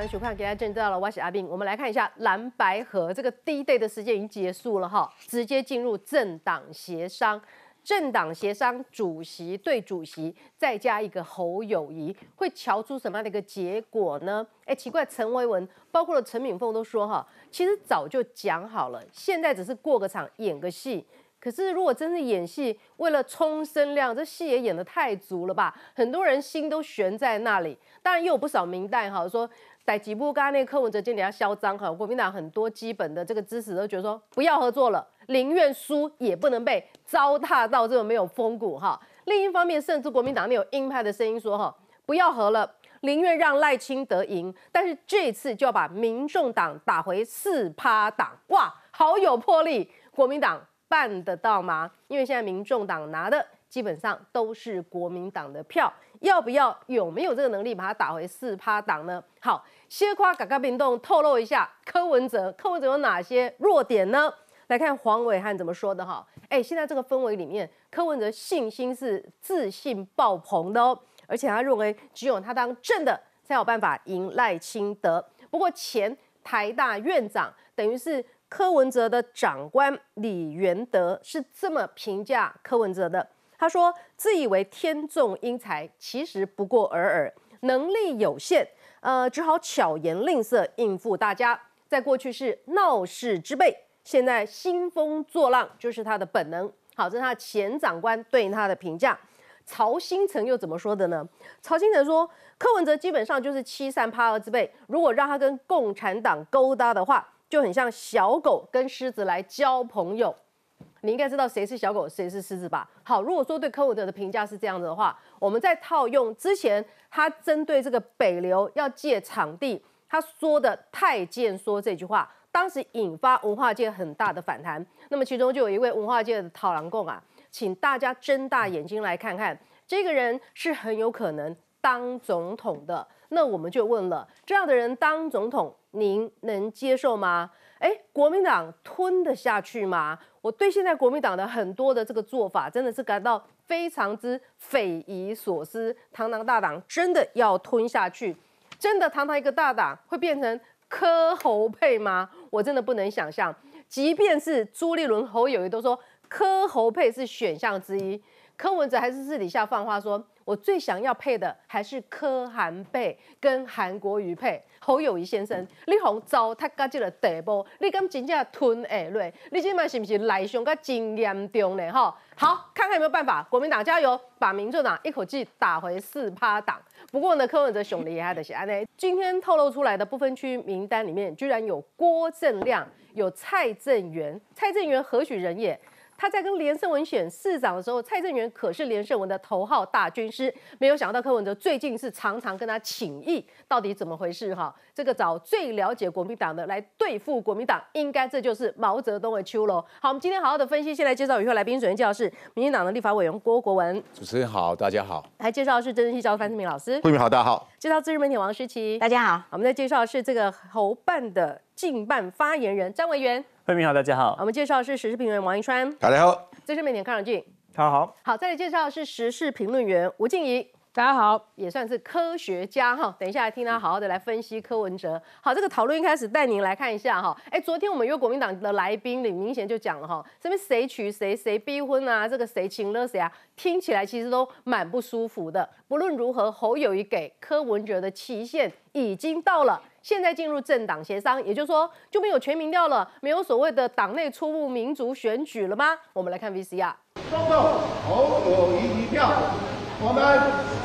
欢迎收看《给大家见到了》，我是阿斌。我们来看一下蓝白河这个第一 day 的时间已经结束了哈，直接进入政党协商。政党协商主席对主席，再加一个侯友谊，会瞧出什么样的一个结果呢？哎，奇怪，陈维文包括了陈敏凤都说哈，其实早就讲好了，现在只是过个场演个戏。可是如果真是演戏，为了冲声量，这戏也演得太足了吧？很多人心都悬在那里。当然，也有不少明代哈说。在几部刚刚那个柯文哲今天要嚣张哈，国民党很多基本的这个支持都觉得说不要合作了，宁愿输也不能被糟蹋到这种没有风骨哈。另一方面，甚至国民党内有鹰派的声音说哈，不要合了，宁愿让赖清德赢，但是这次就要把民众党打回四趴党，哇，好有魄力，国民党办得到吗？因为现在民众党拿的。基本上都是国民党的票，要不要有没有这个能力把它打回四趴党呢？好，先夸嘎嘎冰冻透露一下柯文哲，柯文哲有哪些弱点呢？来看黄伟汉怎么说的哈，哎，现在这个氛围里面，柯文哲信心是自信爆棚的哦，而且他认为只有他当正的才有办法赢赖清德。不过前台大院长等于是柯文哲的长官李元德是这么评价柯文哲的。他说：“自以为天纵英才，其实不过尔尔，能力有限，呃，只好巧言令色应付大家。在过去是闹事之辈，现在兴风作浪就是他的本能。好，这是他前长官对他的评价。曹新成又怎么说的呢？曹新成说，柯文哲基本上就是欺善怕恶之辈，如果让他跟共产党勾搭的话，就很像小狗跟狮子来交朋友。”你应该知道谁是小狗，谁是狮子吧？好，如果说对柯文哲的评价是这样子的话，我们再套用之前他针对这个北流要借场地，他说的太监说这句话，当时引发文化界很大的反弹。那么其中就有一位文化界的讨郎共啊，请大家睁大眼睛来看看，这个人是很有可能当总统的。那我们就问了，这样的人当总统，您能接受吗？哎，国民党吞得下去吗？我对现在国民党的很多的这个做法，真的是感到非常之匪夷所思。堂堂大党真的要吞下去？真的堂堂一个大党会变成柯侯配吗？我真的不能想象。即便是朱立伦、侯友谊都说柯侯配是选项之一，柯文哲还是私底下放话说。我最想要配的还是柯韩配跟韩国瑜配。侯友谊先生，你红糟蹋到这个地步，你敢真正吞下来？你今晚是不。是内伤个真严重呢？哈，好，看看有没有办法。国民党加油，把民众党一口气打回四趴党。不。过呢，柯文哲兄弟还得写安呢。今天透露出来的不。分区名单里面，居然有郭正亮，有蔡正元。蔡正元何许人也？他在跟连胜文选市长的时候，蔡正元可是连胜文的头号大军师。没有想到柯文哲最近是常常跟他请益，到底怎么回事？哈，这个找最了解国民党的来对付国民党，应该这就是毛泽东的秋喽。好，我们今天好好的分析，先来介绍与会来宾。首先介绍是民进党的立法委员郭国文，主持人好，大家好。来介绍的是真系教授范志明老师，慧明好，大家好。介绍自日媒体王诗琪，大家好。我们再介绍的是这个侯办的竞办发言人张委员。慧明好，大家好。我们介绍的是时事评论员王一川，大家好。资深媒体康永俊，大家好。好，再来介绍的是时事评论员吴静怡，大家好。也算是科学家哈。等一下来听他好好的来分析柯文哲。好，这个讨论一开始带您来看一下哈。哎，昨天我们约国民党的来宾里，明显就讲了哈，这边谁娶谁，谁逼婚啊，这个谁请了谁啊，听起来其实都蛮不舒服的。不论如何，侯友谊给柯文哲的期限已经到了。现在进入政党协商，也就是说就没有全民调了，没有所谓的党内初步民主选举了吗？我们来看 VCR。中共侯友谊一票，我们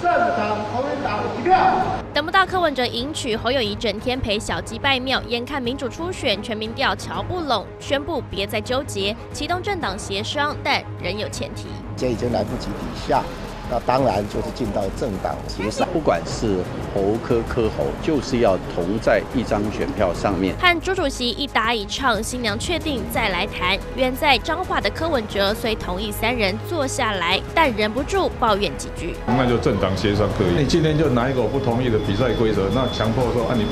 政党国民党一票。等不到柯文哲迎娶侯友谊，整天陪小鸡拜庙，眼看民主初选全民调瞧不拢，宣布别再纠结，启动政党协商，但仍有前提。这已经来不及抵下。那当然就是进到政党协商，不管是侯科科侯，就是要同在一张选票上面。和朱主席一打一唱，新娘确定再来谈。远在彰化的柯文哲虽同意三人坐下来，但忍不住抱怨几句。那就政党协商可以。你今天就拿一个我不同意的比赛规则，那强迫说啊你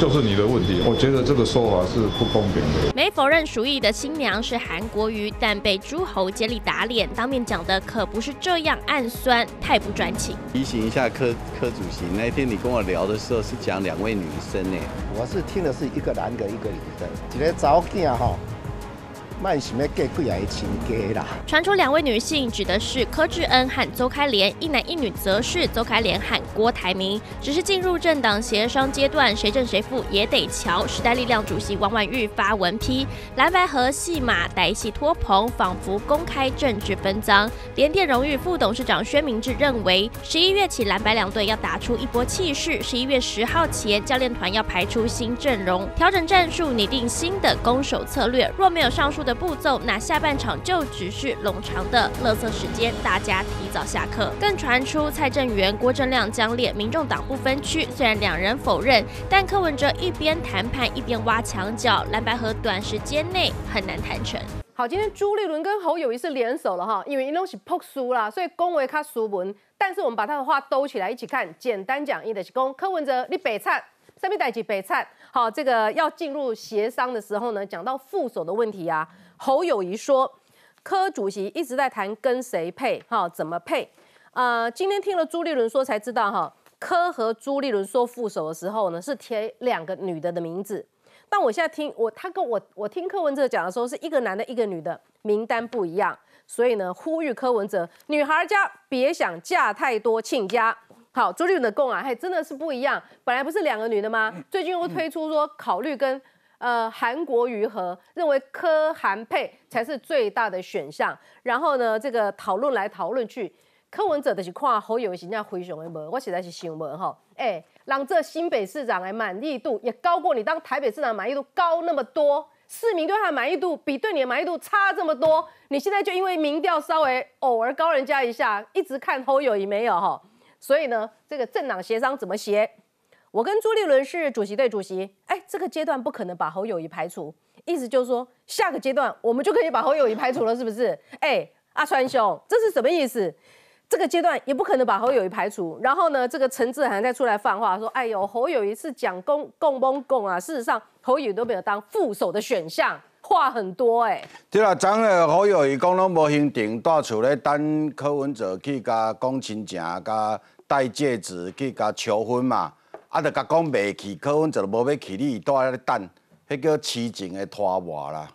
就是你的问题。我觉得这个说法是不公平的。没否认鼠疫的新娘是韩国瑜，但被诸侯接力打脸，当面讲的可不是这样暗算。酸，太不专情。提醒一下柯柯主席，那天你跟我聊的时候是讲两位女生呢，我是听的是一个男的，一个女的，一个早囝哈。传出两位女性指的是柯志恩和邹开莲，一男一女则是邹开莲和郭台铭。只是进入政党协商阶段，谁正谁负也得瞧。时代力量主席王婉玉发文批蓝白和戏码歹戏托棚，仿佛公开政治分赃。联电荣誉副董事长薛明志认为，十一月起蓝白两队要打出一波气势，十一月十号前教练团要排出新阵容，调整战术，拟定新的攻守策略。若没有上述的。步骤，那下半场就只是冗长的乐色时间，大家提早下课。更传出蔡正元、郭正亮将列民众党不分区，虽然两人否认，但柯文哲一边谈判一边挖墙角，蓝白河短时间内很难谈成。好，今天朱立伦跟侯友谊是联手了哈，因为一东西破输啦，所以恭维他输文。但是我们把他的话兜起来一起看，简单讲义的是公柯文哲你北灿，上面带起北灿。好，这个要进入协商的时候呢，讲到副手的问题啊。侯友谊说，柯主席一直在谈跟谁配，哈，怎么配？呃，今天听了朱立伦说才知道，哈，柯和朱立伦说副手的时候呢，是贴两个女的的名字。但我现在听我他跟我我听柯文哲讲的时候，是一个男的，一个女的，名单不一样。所以呢，呼吁柯文哲，女孩家别想嫁太多亲家。好，朱立伦的供啊，还真的是不一样。本来不是两个女的吗？最近又推出说考虑跟。呃，韩国瑜和认为柯韩配才是最大的选项，然后呢，这个讨论来讨论去，柯文哲的是看好友形象灰熊的无，我实在是想问哈，哎，让这新北市长的满意度也高过你当台北市长满意度高那么多，市民对他的满意度比对你的满意度差这么多，你现在就因为民调稍微偶尔高人家一下，一直看侯友谊没有哈，所以呢，这个政党协商怎么协？我跟朱立伦是主席对主席，哎，这个阶段不可能把侯友谊排除，意思就是说下个阶段我们就可以把侯友谊排除了，是不是？哎，阿川兄，这是什么意思？这个阶段也不可能把侯友谊排除。然后呢，这个陈志涵再出来放话说，哎呦，侯友谊是讲公共公共啊，事实上侯友谊都没有当副手的选项，话很多哎。对啦，昨个侯友谊讲拢无行定，带厝咧等柯文哲去甲讲亲情，甲戴戒指去甲求婚嘛。啊，就甲讲袂去，柯文哲就无要去，你在遐咧等，迄叫痴情的拖磨啦，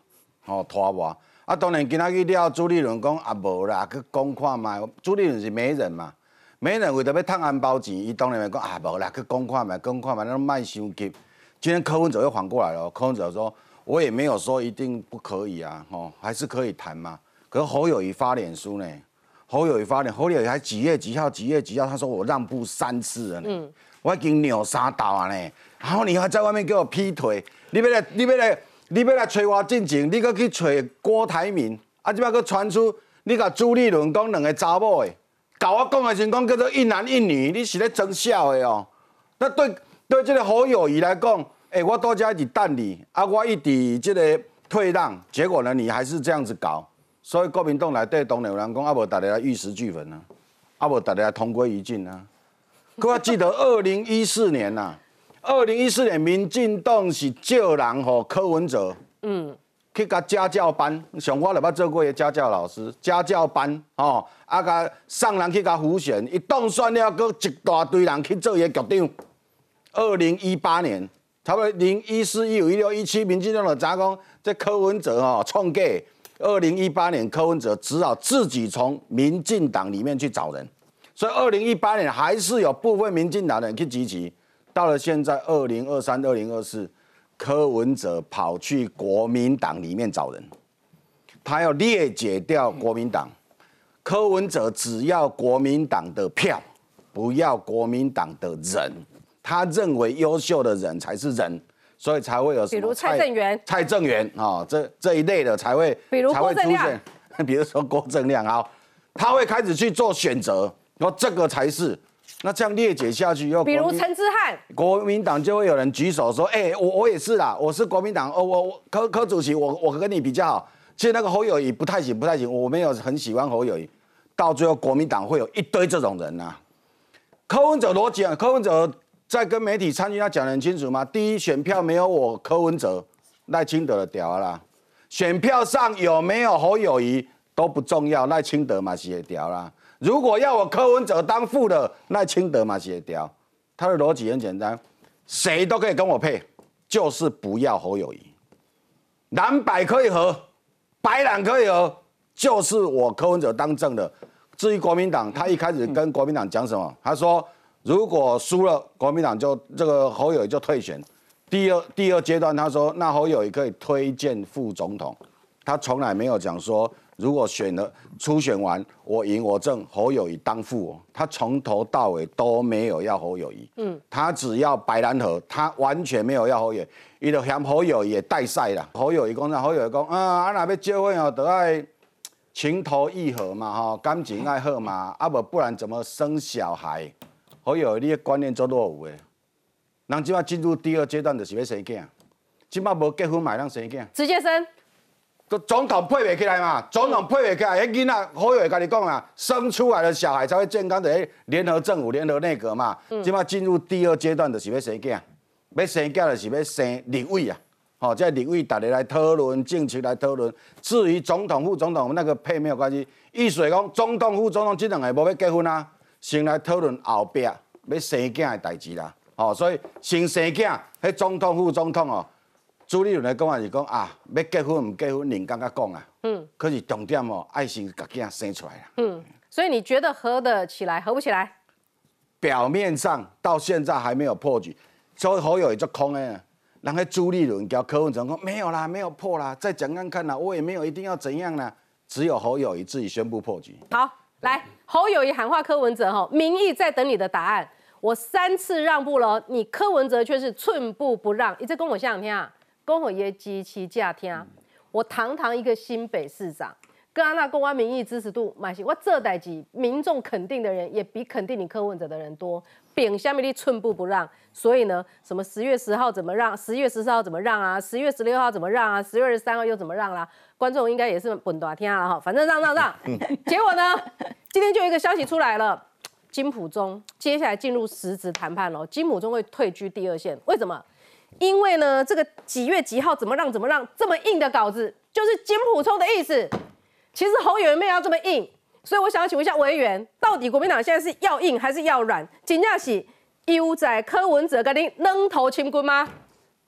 吼拖磨。啊，当然今仔日了，朱立伦讲啊无啦，去讲看卖。朱立伦是媒人嘛，媒人为着要趁安包钱，伊当然会讲啊无啦，去讲看卖，讲看卖，那卖伤急。今天柯文哲又缓过来了，柯文哲说，我也没有说一定不可以啊，吼，还是可以谈嘛。可是侯友谊发脸书呢，侯友谊发脸，侯友谊还几月几号几月几号，他说我让步三次了呢。我已经扭三道啊呢，然后你还在外面给我劈腿，你要来，你要来，你要来催我进前，你搁去找郭台铭，啊，即摆搁传出你甲朱立伦讲两个查某的，甲我讲的情况叫做一男一女，你是咧装笑的哦。那对对这个好友谊来讲，哎，我多加一直等你，啊，我一直这个退让，结果呢，你还是这样子搞，所以国民党内底当然有人讲，啊无大家玉石俱焚啊，啊无大家同归于尽啊。各位记得二零一四年呐，二零一四年民进党是叫人吼柯文哲，嗯，去甲家教班，像我来捌做过个家教老师，家教班吼，啊甲上人去甲胡选，一当选了，搁一大堆人去做伊个局长。二零一八年，差不多零一四一五一六一七，民进党的杂工，这柯文哲吼创假。二零一八年柯文哲只好自己从民进党里面去找人。所以，二零一八年还是有部分民进党的人去集集。到了现在，二零二三、二零二四，柯文哲跑去国民党里面找人，他要裂解掉国民党。柯文哲只要国民党的票，不要国民党的人。他认为优秀的人才是人，所以才会有比如蔡正元、蔡正元啊，这这一类的才会，比如郭正亮，比如说郭正亮啊，他会开始去做选择。然后这个才是，那这样列解下去又，比如陈之汉，国民党就会有人举手说，哎，我我也是啦，我是国民党，哦，我我柯柯主席，我我跟你比较好。其实那个侯友谊不太行，不太行，我没有很喜欢侯友谊。到最后国民党会有一堆这种人呐。柯文哲逻辑啊，柯文哲在跟媒体参与，他讲得很清楚嘛？第一选票没有我柯文哲，赖清德的屌啦。选票上有没有侯友谊都不重要，赖清德嘛是也屌啦。如果要我柯文哲当副的，那清德嘛协调。他的逻辑很简单，谁都可以跟我配，就是不要侯友谊。蓝白可以合，白蓝可以合，就是我柯文哲当正的。至于国民党，他一开始跟国民党讲什么？他说如果输了，国民党就这个侯友谊就退选。第二第二阶段，他说那侯友谊可以推荐副总统。他从来没有讲说，如果选了初选完我赢我正侯友谊当副，他从头到尾都没有要侯友谊。嗯，他只要白兰河，他完全没有要侯友谊。伊就嫌侯友也带赛啦，侯友谊讲啥？侯友谊讲啊，啊若要结婚哦，都爱情投意合嘛，吼，感情爱好嘛，啊不不然怎么生小孩？侯友谊你的观念做落伍诶，人即马进入第二阶段就是要生囝，即马无结婚买人生囝，直接生。总统配袂起来嘛？总统配袂起来，迄囡仔好友会甲你讲啊，生出来的小孩才会健康的联合政府、联合内阁嘛。即马进入第二阶段就是要生囝。要生囝就是要生立委啊，好，即立委大家来讨论政策来讨论。至于总统、副总统那个配没有关系，意思讲总统、副总统这两个无要结婚啊，先来讨论后壁要生囝的代志啦。哦，所以先生囝，迄总统、副总统哦，朱立伦来讲话是讲啊，要结婚唔结婚，人刚刚讲啊。嗯。可是重点哦，爱先把囝生出来啦。嗯。所以你觉得合得起来，合不起来？表面上到现在还没有破局。所以侯友谊就空诶，然后朱立伦叫柯文哲说没有啦，没有破啦，再讲看看啦，我也没有一定要怎样啦，只有侯友谊自己宣布破局。好，来侯友谊喊话柯文哲哈，民意在等你的答案。我三次让步了，你柯文哲却是寸步不让，你再跟我想听啊，跟我耶机器架听，我堂堂一个新北市长。跟那公安民意支持度蛮行，我这代几民众肯定的人也比肯定你柯文哲的人多，扁下面的寸步不让。所以呢，什么十月十号怎么让，十月十四号怎么让啊，十月十六号怎么让啊，十月二十三号又怎么让啦？观众应该也是本大听了哈，反正让让让。结果呢，今天就有一个消息出来了，金普中接下来进入实质谈判喽，金普中会退居第二线，为什么？因为呢，这个几月几号怎么让怎么让这么硬的稿子，就是金普中的意思。其实侯友没有要这么硬，所以我想要请问一下委员，到底国民党现在是要硬还是要软？金价是优在柯文哲跟你扔头青棍吗？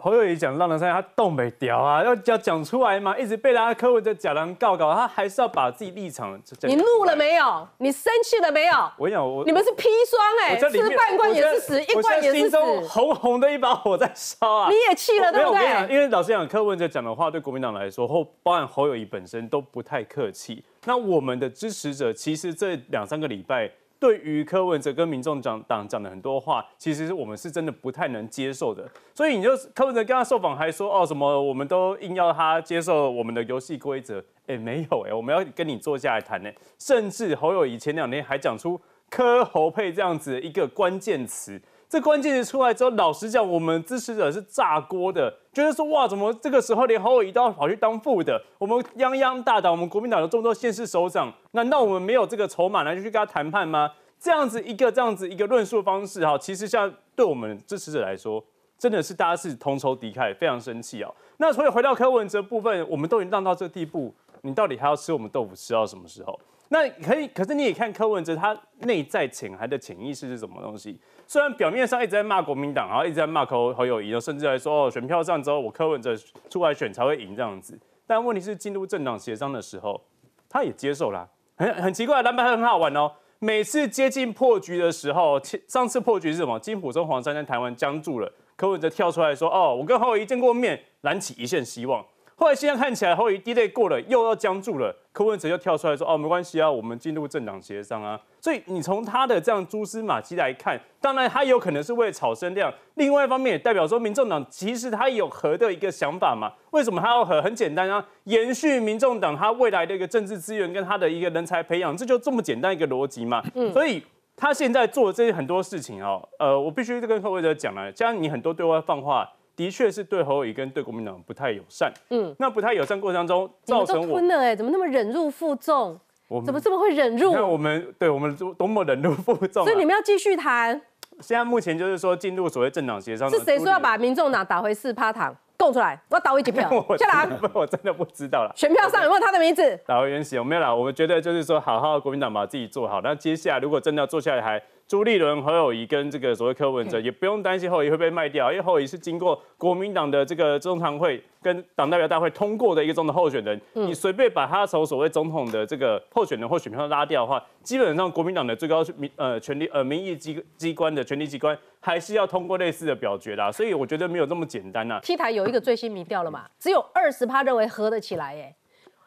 侯友谊讲让人山他动没掉啊，要要讲出来嘛，一直被大家柯文哲假人告告，他还是要把自己立场。你怒了没有？你生气了没有？我讲我，你们是砒霜哎，吃半罐也是死，一罐也是死，红红的一把火在烧啊！你也气了对不对？因为老实讲，柯文哲讲的话对国民党来说，或包含侯友谊本身都不太客气。那我们的支持者其实这两三个礼拜。对于柯文哲跟民众讲党讲的很多话，其实我们是真的不太能接受的。所以你就柯文哲跟他受访还说哦什么，我们都硬要他接受我们的游戏规则。哎，没有哎，我们要跟你坐下来谈呢。甚至侯友谊前两天还讲出柯侯配这样子一个关键词。这关键词出来之后，老实讲，我们支持者是炸锅的，觉得说哇，怎么这个时候连侯友谊都要跑去当副的？我们泱泱大党，我们国民党有这么多县市首长，难道我们没有这个筹码来去跟他谈判吗？这样子一个这样子一个论述方式哈，其实像对我们支持者来说，真的是大家是同仇敌忾，非常生气哦。那所以回到柯文哲部分，我们都已经让到这地步，你到底还要吃我们豆腐吃到什么时候？那可以，可是你也看柯文哲他内在潜含的潜意识是什么东西？虽然表面上一直在骂国民党，然后一直在骂侯侯友谊，甚至还说哦选票上之后我柯文哲出来选才会赢这样子。但问题是进入政党协商的时候，他也接受了，很很奇怪，蓝白很好玩哦。每次接近破局的时候，上次破局是什么？金普中黄山在台湾僵住了，柯文哲跳出来说：“哦，我跟侯友谊见过面，燃起一线希望。”后来现在看起来，后一低类过了，又要僵住了。柯文哲又跳出来说：“哦，没关系啊，我们进入政党协商啊。”所以你从他的这样蛛丝马迹来看，当然他有可能是为了炒声量。另外一方面也代表说，民众党其实他有和的一个想法嘛？为什么他要和？很简单啊，延续民众党他未来的一个政治资源跟他的一个人才培养，这就这么简单一个逻辑嘛。嗯，所以他现在做这些很多事情哦，呃，我必须跟柯文哲讲了，加上你很多对外放话。的确是对侯友谊跟对国民党不太友善。嗯，那不太友善过程当中，造成我吞了哎，怎么那么忍辱负重？怎么这么会忍辱？那我们对我们多么忍辱负重？所以你们要继续谈。现在目前就是说进入所谓政党协商。是谁说要把民众党打回四趴堂？供出来，我要倒回几票 我。下来，我真的不知道了。选票上有没有他的名字？打回原形有没有啦？我们觉得就是说，好好国民党把自己做好。那接下来如果真的要做下来，还朱立伦、侯友谊跟这个所谓柯文哲，也不用担心侯友谊会被卖掉，因为侯友谊是经过国民党的这个中常会跟党代表大会通过的一个中的候选人。你随便把他从所谓总统的这个候选人或选票拉掉的话，基本上国民党的最高民呃权力呃民意机机关的权力机关还是要通过类似的表决啦。所以我觉得没有这么简单呐、T 台有一个最新民调了嘛，只有二十趴认为合得起来，耶，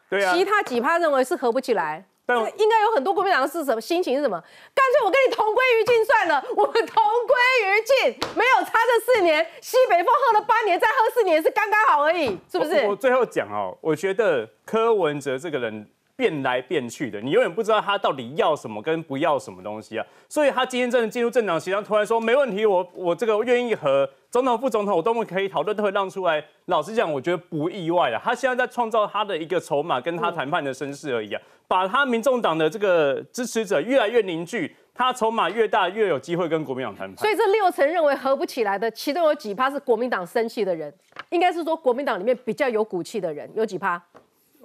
对啊，其他几趴认为是合不起来。但这个应该有很多国民党是什么心情是什么？干脆我跟你同归于尽算了，我们同归于尽，没有差这四年，西北风喝了八年，再喝四年是刚刚好而已，是不是？我我最后讲哦，我觉得柯文哲这个人变来变去的，你永远不知道他到底要什么跟不要什么东西啊。所以他今天真的进入政党协商，突然说没问题，我我这个愿意和总统、副总统我都可以讨论，都会让出来。老实讲，我觉得不意外了。他现在在创造他的一个筹码，跟他谈判的声势而已啊。把他民众党的这个支持者越来越凝聚，他筹码越大，越有机会跟国民党谈判。所以这六成认为合不起来的，其中有几趴是国民党生气的人，应该是说国民党里面比较有骨气的人，有几趴？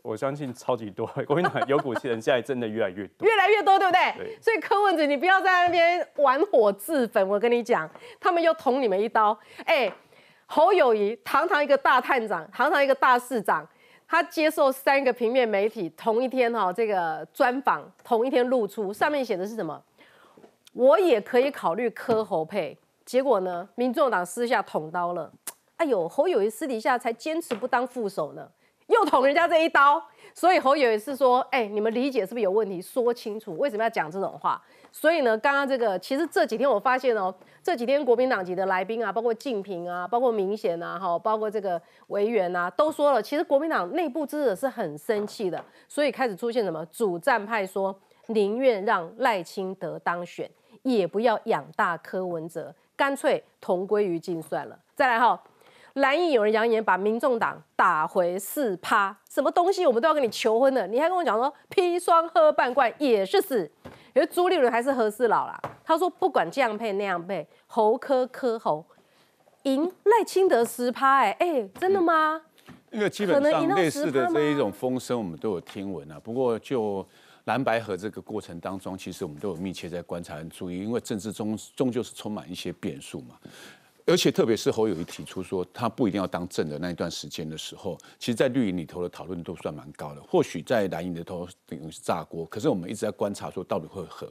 我相信超级多，国民党有骨气的人现在真的越来越多。越来越多，对不对？对所以柯文哲，你不要在那边玩火自焚。我跟你讲，他们又捅你们一刀。哎，侯友谊堂堂一个大探长，堂堂一个大市长，他接受三个平面媒体同一天哈、这个专访，同一天露出，上面写的是什么？我也可以考虑柯侯配。结果呢，民众党私下捅刀了。哎呦，侯友谊私底下才坚持不当副手呢，又捅人家这一刀。所以侯友也是说，哎、你们理解是不是有问题？说清楚为什么要讲这种话。所以呢，刚刚这个其实这几天我发现哦，这几天国民党籍的来宾啊，包括敬平啊，包括明显啊，哈，包括这个委员啊，都说了，其实国民党内部支持者是很生气的，所以开始出现什么主战派说宁愿让赖清德当选，也不要养大柯文哲，干脆同归于尽算了。再来哈。蓝营有人扬言把民众党打回四趴，什么东西我们都要跟你求婚的，你还跟我讲说砒霜喝半罐也是死。有朱立伦还是何事佬啦？他说不管这样配那样配，侯科科侯赢赖清德十趴，哎哎，真的吗？因为基本上类似的这一种风声，我们都有听闻啊。不过就蓝白河这个过程当中，其实我们都有密切在观察和注意，因为政治中终究是充满一些变数嘛。而且特别是侯友谊提出说他不一定要当正的那一段时间的时候，其实，在绿营里头的讨论都算蛮高的。或许在蓝营里头等于是炸锅，可是我们一直在观察说到底会和。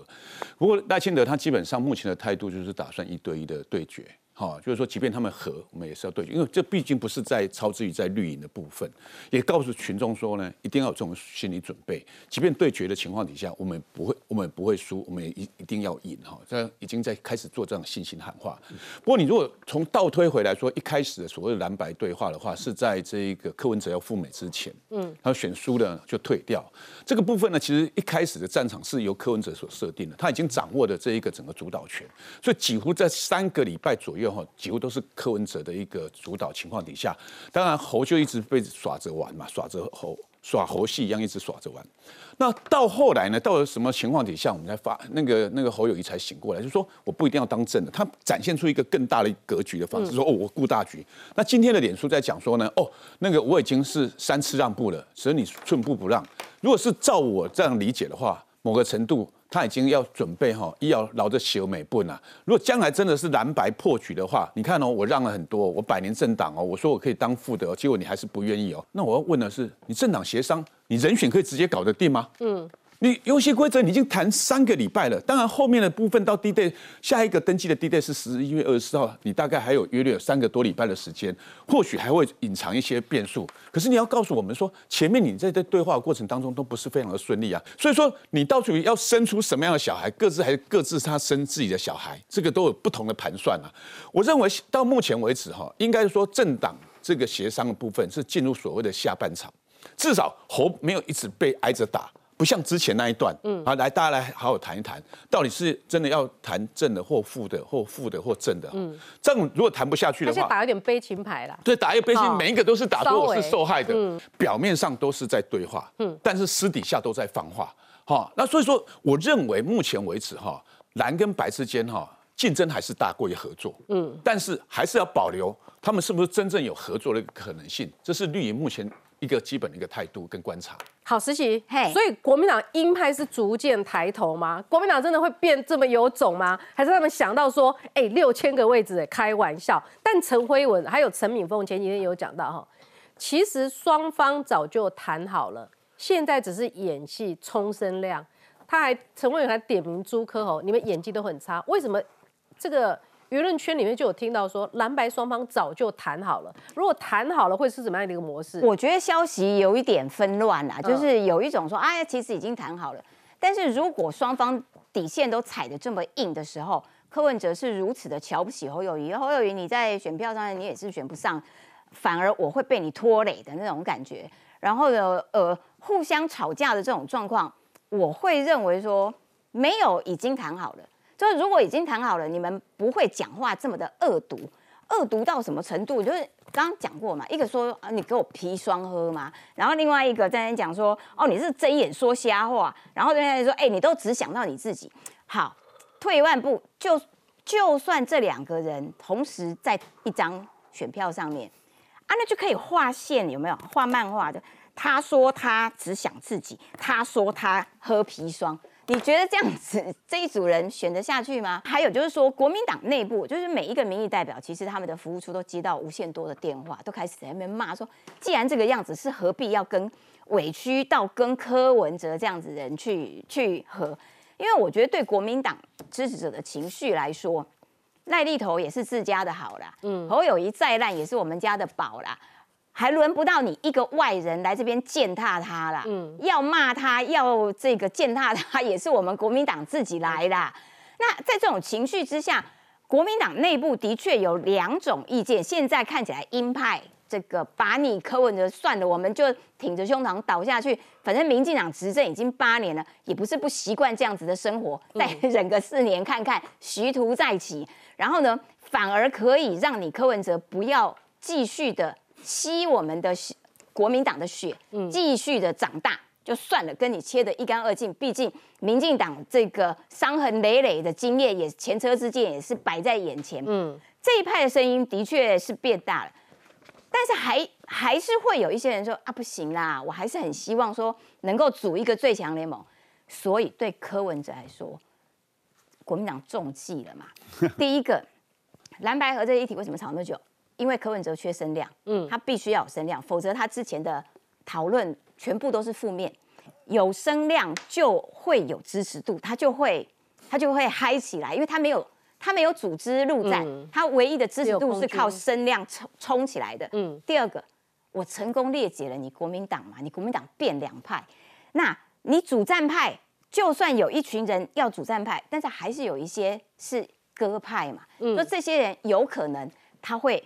不过赖清德他基本上目前的态度就是打算一对一的对决。好、就是说，即便他们和，我们也是要对决，因为这毕竟不是在超之于在绿营的部分，也告诉群众说呢，一定要有这种心理准备，即便对决的情况底下，我们不会，我们不会输，我们也一一定要赢哈。这已经在开始做这样信心喊话。不过，你如果从倒推回来说，一开始的所谓的蓝白对话的话，是在这一个柯文哲要赴美之前，嗯，他选输了就退掉。这个部分呢，其实一开始的战场是由柯文哲所设定的，他已经掌握了这一个整个主导权，所以几乎在三个礼拜左右哈，几乎都是柯文哲的一个主导情况底下，当然侯就一直被耍着玩嘛，耍着猴。耍猴戏一样一直耍着玩，那到后来呢？到了什么情况底下，我们才发那个那个侯友谊才醒过来，就说我不一定要当正的，他展现出一个更大的格局的方式，说哦我顾大局。那今天的脸书在讲说呢，哦那个我已经是三次让步了，只是你寸步不让。如果是照我这样理解的话，某个程度他已经要准备哈，医药劳着修美笨啊。如果将来真的是蓝白破局的话，你看哦，我让了很多，我百年政党哦，我说我可以当副的、结果你还是不愿意哦。那我要问的是，你政党协商，你人选可以直接搞得定吗？嗯。你游戏规则你已经谈三个礼拜了，当然后面的部分到 D day 下一个登记的 D day 是十一月二十四号，你大概还有约略有三个多礼拜的时间，或许还会隐藏一些变数。可是你要告诉我们说，前面你在这对话过程当中都不是非常的顺利啊，所以说你到底要生出什么样的小孩，各自还是各自他生自己的小孩，这个都有不同的盘算啊。我认为到目前为止哈，应该说政党这个协商的部分是进入所谓的下半场，至少侯没有一直被挨着打。不像之前那一段，嗯，啊，来大家来好好谈一谈，到底是真的要谈正的或负的，或负的或正的，嗯，这样如果谈不下去的话，打有点悲情牌啦。对，打一个悲心哦，每一个都是打说我是受害的，嗯。表面上都是在对话，嗯，但是私底下都在放话，哈、那所以说，我认为目前为止哈，蓝跟白之间哈。竞争还是大过于合作，嗯，但是还是要保留他们是不是真正有合作的一个可能性，这是绿营目前一个基本的一个态度跟观察。好，实习嘿，所以国民党鹰派是逐渐抬头吗？国民党真的会变这么有种吗？还是他们想到说，哎、六千个位置，哎，开玩笑？但陈辉文还有陈敏凤前几天有讲到哈，其实双方早就谈好了，现在只是演戏冲声量。他还陈慧文还点名朱科侯，你们演技都很差，为什么？这个舆论圈里面就有听到说，蓝白双方早就谈好了。如果谈好了，会是怎么样的一个模式？我觉得消息有一点纷乱啦，就是有一种说，哎，其实已经谈好了。但是如果双方底线都踩得这么硬的时候，柯文哲是如此的瞧不起侯友谊，侯友谊你在选票上你也是选不上，反而我会被你拖累的那种感觉。然后呢，呃，互相吵架的这种状况，我会认为说没有已经谈好了。就是如果已经谈好了，你们不会讲话这么的恶毒，恶毒到什么程度？就是刚刚讲过嘛，一个说啊你给我砒霜喝嘛，然后另外一个在那边讲说哦你是睁眼说瞎话，然后在那边说哎你都只想到你自己。好，退一万步，就就算这两个人同时在一张选票上面啊，那就可以画线，有没有画漫画的？他说他只想自己，他说他喝砒霜。你觉得这样子这一组人选得下去吗？还有就是说，国民党内部就是每一个民意代表，其实他们的服务处都接到无限多的电话，都开始在那边骂说，既然这个样子，是何必要跟委屈到跟柯文哲这样子的人去去和？因为我觉得对国民党支持者的情绪来说，赖立头也是自家的好啦，嗯，侯友谊再烂也是我们家的宝啦。还轮不到你一个外人来这边践踏他啦。嗯，要骂他，要这个践踏他，也是我们国民党自己来啦。那在这种情绪之下，国民党内部的确有两种意见。现在看起来，鹰派这个把你柯文哲算了，我们就挺着胸膛倒下去。反正民进党执政已经八年了，也不是不习惯这样子的生活，再忍个四年看看，徐图再起。然后呢，反而可以让你柯文哲不要继续的。吸我们的国民党的血，继续的长大就算了，跟你切得一干二净。毕竟民进党这个伤痕累累的经验，也前车之鉴也是摆在眼前。嗯，这一派的声音的确是变大了，但是还还是会有一些人说啊，不行啦，我还是很希望说能够组一个最强联盟。所以对柯文哲来说，国民党中计了嘛。第一个蓝白河这一题为什么吵那么久？因为柯文哲缺声量，嗯，他必须要有声量，否则他之前的讨论全部都是负面。有声量就会有支持度，他就会他就会嗨起来，因为他没有他没有组织陆战，他唯一的支持度是靠声量冲冲起来的。嗯，第二个，我成功裂解了你国民党嘛，你国民党变两派，那你主战派就算有一群人要主战派，但是还是有一些是鸽派嘛，说这些人有可能他会。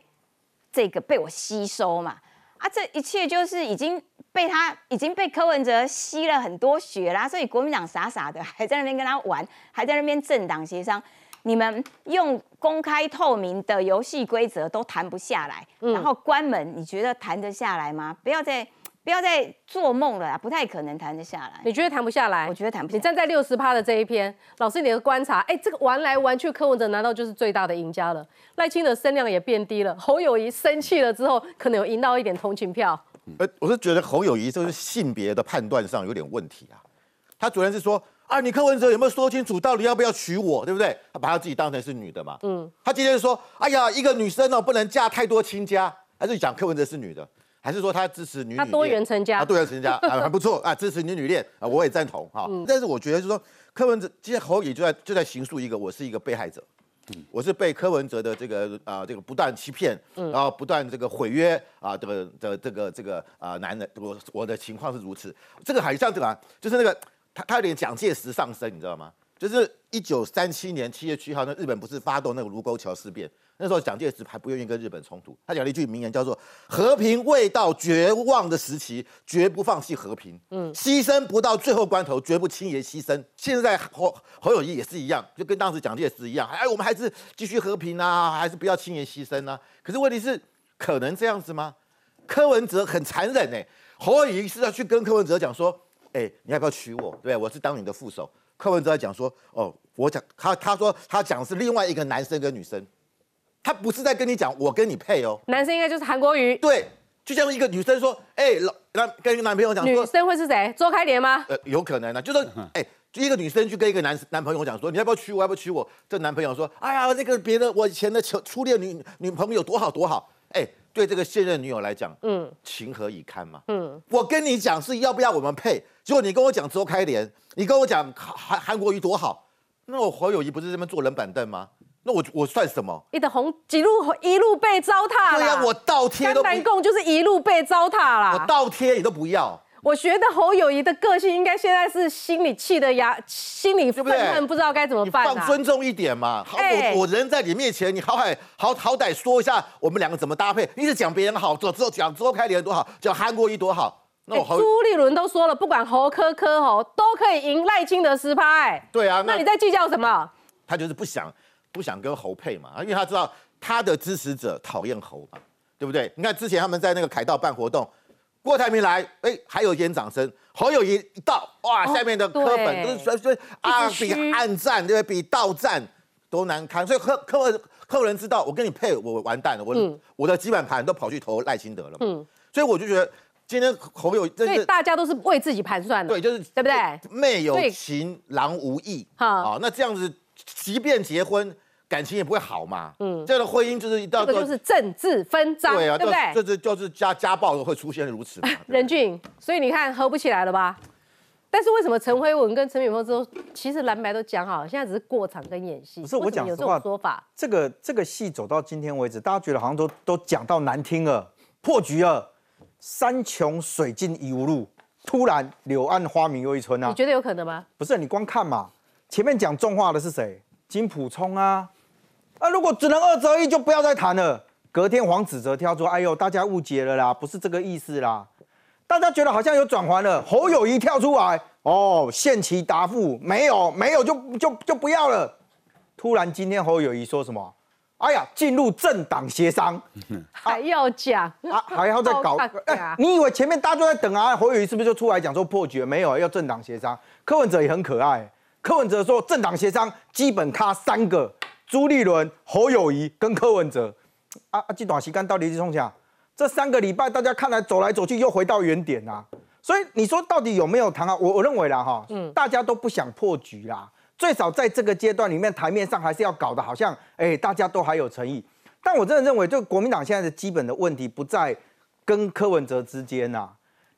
这个被我吸收嘛，啊，这一切就是已经被他已经被柯文哲吸了很多血啦，所以国民党傻傻的还在那边跟他玩，还在那边政党协商，你们用公开透明的游戏规则都谈不下来，然后关门，你觉得谈得下来吗？不要再。不要再做梦了啦，不太可能谈得下来。你觉得谈不下来？我觉得谈不下来。你站在六十趴的这一篇，老师你的观察，哎，这个玩来玩去，柯文哲难道就是最大的赢家了？赖清德声量也变低了，侯友谊生气了之后，可能有赢到一点同情票。呃，我是觉得侯友谊就是性别的判断上有点问题啊。他昨天是说啊，你柯文哲有没有说清楚到底要不要娶我，对不对？他把他自己当成是女的嘛。嗯。他今天说，哎呀，一个女生哦，不能嫁太多亲家，还是讲柯文哲是女的。还是说他支持女女他多元成家，他多元成家啊，还不错啊，支持女女恋啊，我也赞同哈。但是我觉得就是说，柯文哲今天侯友就在就在行诉一个，我是一个被害者，我是被柯文哲的这个啊这个不断欺骗，然后不断这个毁约啊这个的这个这个啊男人，我我的情况是如此，这个好像这个就是那个他他有点蒋介石上升，你知道吗？就是一九三七年七月七号，那日本不是发动那个卢沟桥事变。那时候蒋介石还不愿意跟日本冲突，他讲了一句名言，叫做“和平未到绝望的时期，绝不放弃和平。嗯，牺牲不到最后关头，绝不轻言牺牲。现在侯侯友谊也是一样，就跟当时蒋介石一样，哎，我们还是继续和平啊，还是不要轻言牺牲啊？可是问题是，可能这样子吗？柯文哲很残忍哎，侯友谊是要去跟柯文哲讲说，哎，你要不要娶我？对，我是当你的副手。柯文哲在讲说，哦，我讲他他说他讲的是另外一个男生跟女生，他不是在跟你讲我跟你配哦，男生应该就是韩国瑜，对，就像一个女生说，哎、老男跟一个男朋友讲女说，生会是谁？周开莲吗？呃，有可能啊，就说哎。就一个女生去跟一个男男朋友讲说，你要不要娶我？要不要娶我？这男朋友说，哎呀，那个别的我以前的初初恋女女朋友多好多好。哎，对这个现任女友来讲，嗯，情何以堪嘛。嗯，我跟你讲是要不要我们配，结果你跟我讲周开莲，你跟我讲韩韩国瑜多好，那我侯友谊不是这边坐冷板凳吗？那我我算什么？你的红几路一路被糟蹋了对呀、啦我倒贴都不，甘南共就是一路被糟蹋啦。我倒贴你都不要。我觉得侯友谊的个性应该现在是心里气的牙，心里愤恨，不知道该怎么你办啊。放尊重一点嘛。好，哎我我人在你面前，你好歹好好歹说一下我们两个怎么搭配。一直讲别人好，之后讲周开莲多好，讲韩国瑜多好，那我哎侯、朱立伦都说了，不管侯科科侯都可以赢赖清德十趴。哎，对啊，那你在计较什么？他就是不想不想跟侯配嘛，因为他知道他的支持者讨厌侯嘛，对不对？你看之前他们在那个凯道办活动，郭台铭来，哎，还有一点掌声。侯友谊一到，哇，哦下面的柯本都是说说啊，比暗战对不对？比倒战都难堪，所以柯柯文柯文人知道，我跟你配，我完蛋了，我、嗯我的基本盘都跑去投赖清德了嘛，所以我就觉得今天侯友真是所以大家都是为自己盘算的。对，就是对不对？妹有情，郎无意。好啊，那这样子，即便结婚，感情也不会好嘛。嗯，这样的婚姻就是一到这个就是政治分赃，对啊，对不对？这这就是家家暴会出现如此嘛。任俊，所以你看合不起来了吧？但是为什么陈辉文跟陈敏峰之后，其实蓝白都讲好，现在只是过场跟演戏？不是我为什么有这讲实话种说法？这个这个戏走到今天为止，大家觉得好像都都讲到难听了，破局了，山穷水尽疑无路，突然柳暗花明又一村啊你！觉得有可能吗？不是你光看嘛，前面讲重话的是谁？金普聪啊，啊，如果只能二择一，就不要再谈了。隔天黄子哲跳出，哎呦，大家误解了啦，不是这个意思啦。大家觉得好像有转圜了，侯友谊跳出来，哦，限期答复，没有，没有就就就不要了。突然今天侯友谊说什么？哎呀，进入政党协商，还要讲啊，还要再搞？哎、啊你以为前面大家都在等啊？侯友谊是不是就出来讲说破局了？没有，要政党协商。柯文哲也很可爱，柯文哲说政党协商基本卡三个：朱立伦、侯友谊跟柯文哲。啊啊，这段时间到底是冲啥？这三个礼拜大家看来走来走去，又回到原点啊。所以你说到底有没有谈啊？我我认为啦哈，嗯，大家都不想破局啦。最少在这个阶段里面，台面上还是要搞得好像，哎、大家都还有诚意。但我真的认为，就国民党现在的基本的问题不在跟柯文哲之间呐、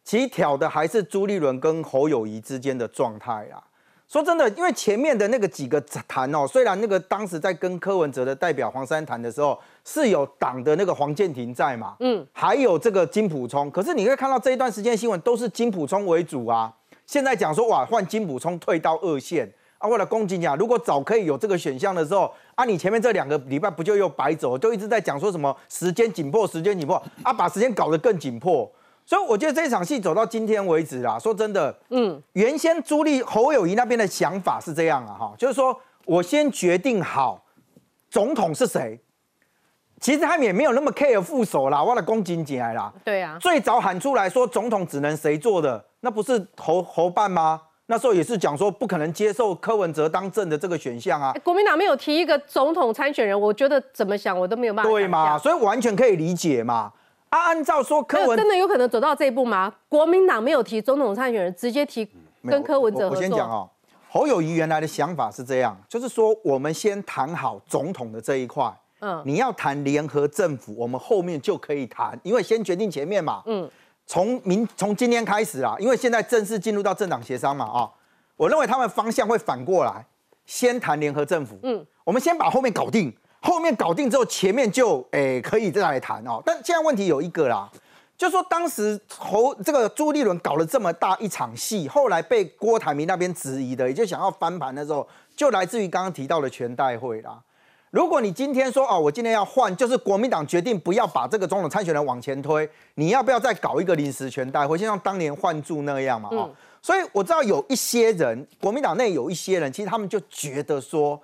其实挑的还是朱立伦跟侯友谊之间的状态啦。说真的，因为前面的那个几个谈哦，虽然那个当时在跟柯文哲的代表黄珊谈的时候，是有党的那个黄建庭在嘛，嗯，还有这个金普聪，可是你会看到这一段时间新闻都是金普聪为主啊。现在讲说哇，换金普聪退到二线啊，为了攻击讲，如果早可以有这个选项的时候啊，你前面这两个礼拜不就又白走，就一直在讲说什么时间紧迫，时间紧迫啊，把时间搞得更紧迫。所以我觉得这场戏走到今天为止啦，说真的，嗯，原先朱立侯友谊那边的想法是这样啊，哈，就是说我先决定好总统是谁，其实他们也没有那么 care 副手啦，我的公瑾进来啦，对啊，最早喊出来说总统只能谁做的，那不是侯侯办吗？那时候也是讲说不可能接受柯文哲当政的这个选项啊哎，国民党没有提一个总统参选人，我觉得怎么想我都没有办法对嘛？所以完全可以理解嘛。啊，按照说柯文真的有可能走到这一步吗？国民党没有提总统参选人，直接提跟柯文哲我合作。我先讲哦，侯友谊原来的想法是这样，就是说我们先谈好总统的这一块，嗯你要谈联合政府，我们后面就可以谈，因为先决定前面嘛。嗯，从明从今天开始啊，因为现在正式进入到政党协商嘛啊，我认为他们方向会反过来，先谈联合政府。嗯，我们先把后面搞定，后面搞定之后，前面就诶、可以再来谈哦。但现在问题有一个啦。就说当时侯这个朱立伦搞了这么大一场戏，后来被郭台铭那边质疑的，也就想要翻盘的时候，就来自于刚刚提到的全代会啦。如果你今天说哦，我今天要换，就是国民党决定不要把这个总统参选人往前推，你要不要再搞一个临时全代会，就像当年换柱那样嘛？哦，所以我知道有一些人，国民党内有一些人，其实他们就觉得说，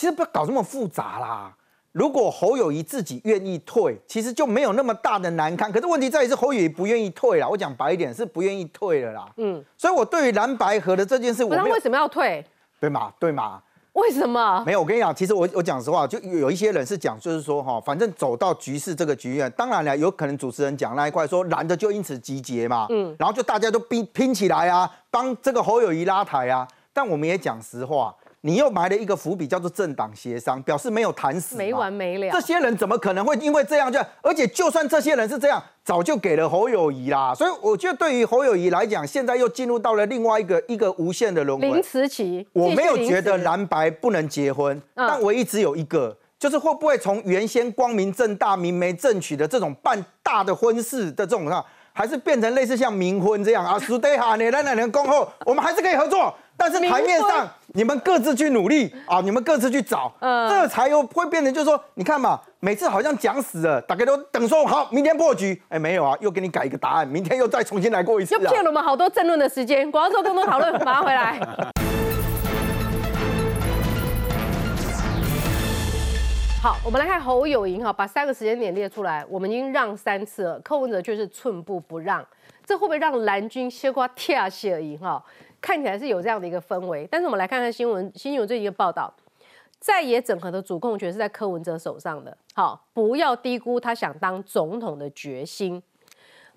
其实不要搞这么复杂啦。如果侯友谊自己愿意退，其实就没有那么大的难堪。可是问题在于是侯友谊不愿意退啦。我讲白一点，是不愿意退了啦。嗯，所以我对于蓝白河的这件事，我没有不然为什么要退？对嘛？对嘛？为什么？没有，我跟你讲，其实我我讲实话，就有一些人是讲，就是说哈，反正走到局势这个局面，当然了，有可能主持人讲那一块说蓝的就因此集结嘛，嗯，然后就大家都拼拼起来啊，帮这个侯友谊拉台啊。但我们也讲实话。你又埋了一个伏笔，叫做政党协商，表示没有谈死，没完没了。这些人怎么可能会因为这样就？而且就算这些人是这样，早就给了侯友谊啦。所以我觉得对于侯友谊来讲，现在又进入到了另外一个一个无限的轮回。林慈琪，我没有觉得蓝白不能结婚，但唯一只有一个，就是会不会从原先光明正大、明媒正娶的这种办大的婚事的这种上，还是变成类似像冥婚这样啊？苏德哈，你来两年恭候，我们还是可以合作。但是台面上，你们各自去努力啊，你们各自去找，这才有会变成，就是说，你看嘛，每次好像讲死了，大家都等说好，明天破局，哎，没有啊，又给你改一个答案，明天又再重新来过一次，又骗了我们好多争论的时间。广告之后更多讨论，马上回来。好，我们来看侯友谊哈，把三个时间点列出来，我们已经让三次了，柯文哲却是寸步不让，这会不会让蓝军先瓜跳下而已哈？看起来是有这样的一个氛围，但是我们来看看新闻，新闻最近的报道，在野整合的主控权是在柯文哲手上的。好，不要低估他想当总统的决心。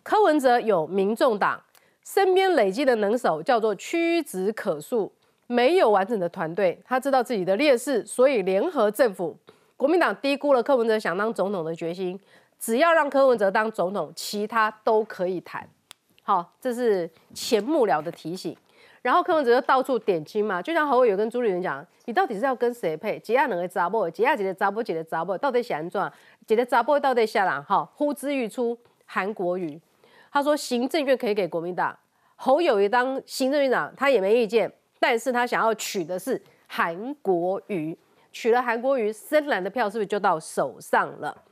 柯文哲有民众党身边累积的能手，叫做屈指可数，没有完整的团队，他知道自己的劣势，所以联合政府。国民党低估了柯文哲想当总统的决心，只要让柯文哲当总统，其他都可以谈。好，这是前幕僚的提醒。然后柯文哲就到处点睛嘛，就像侯伟有跟朱立伦讲，你到底是要跟谁配？几亚两个杂波，几亚几个杂波，几个杂波，到底想怎？几个杂波到底下来？哈，呼之欲出。韩国瑜他说，行政院可以给国民党侯友谊当行政院长，他也没意见，但是他想要取的是韩国瑜，取了韩国瑜，深蓝的票是不是就到手上了？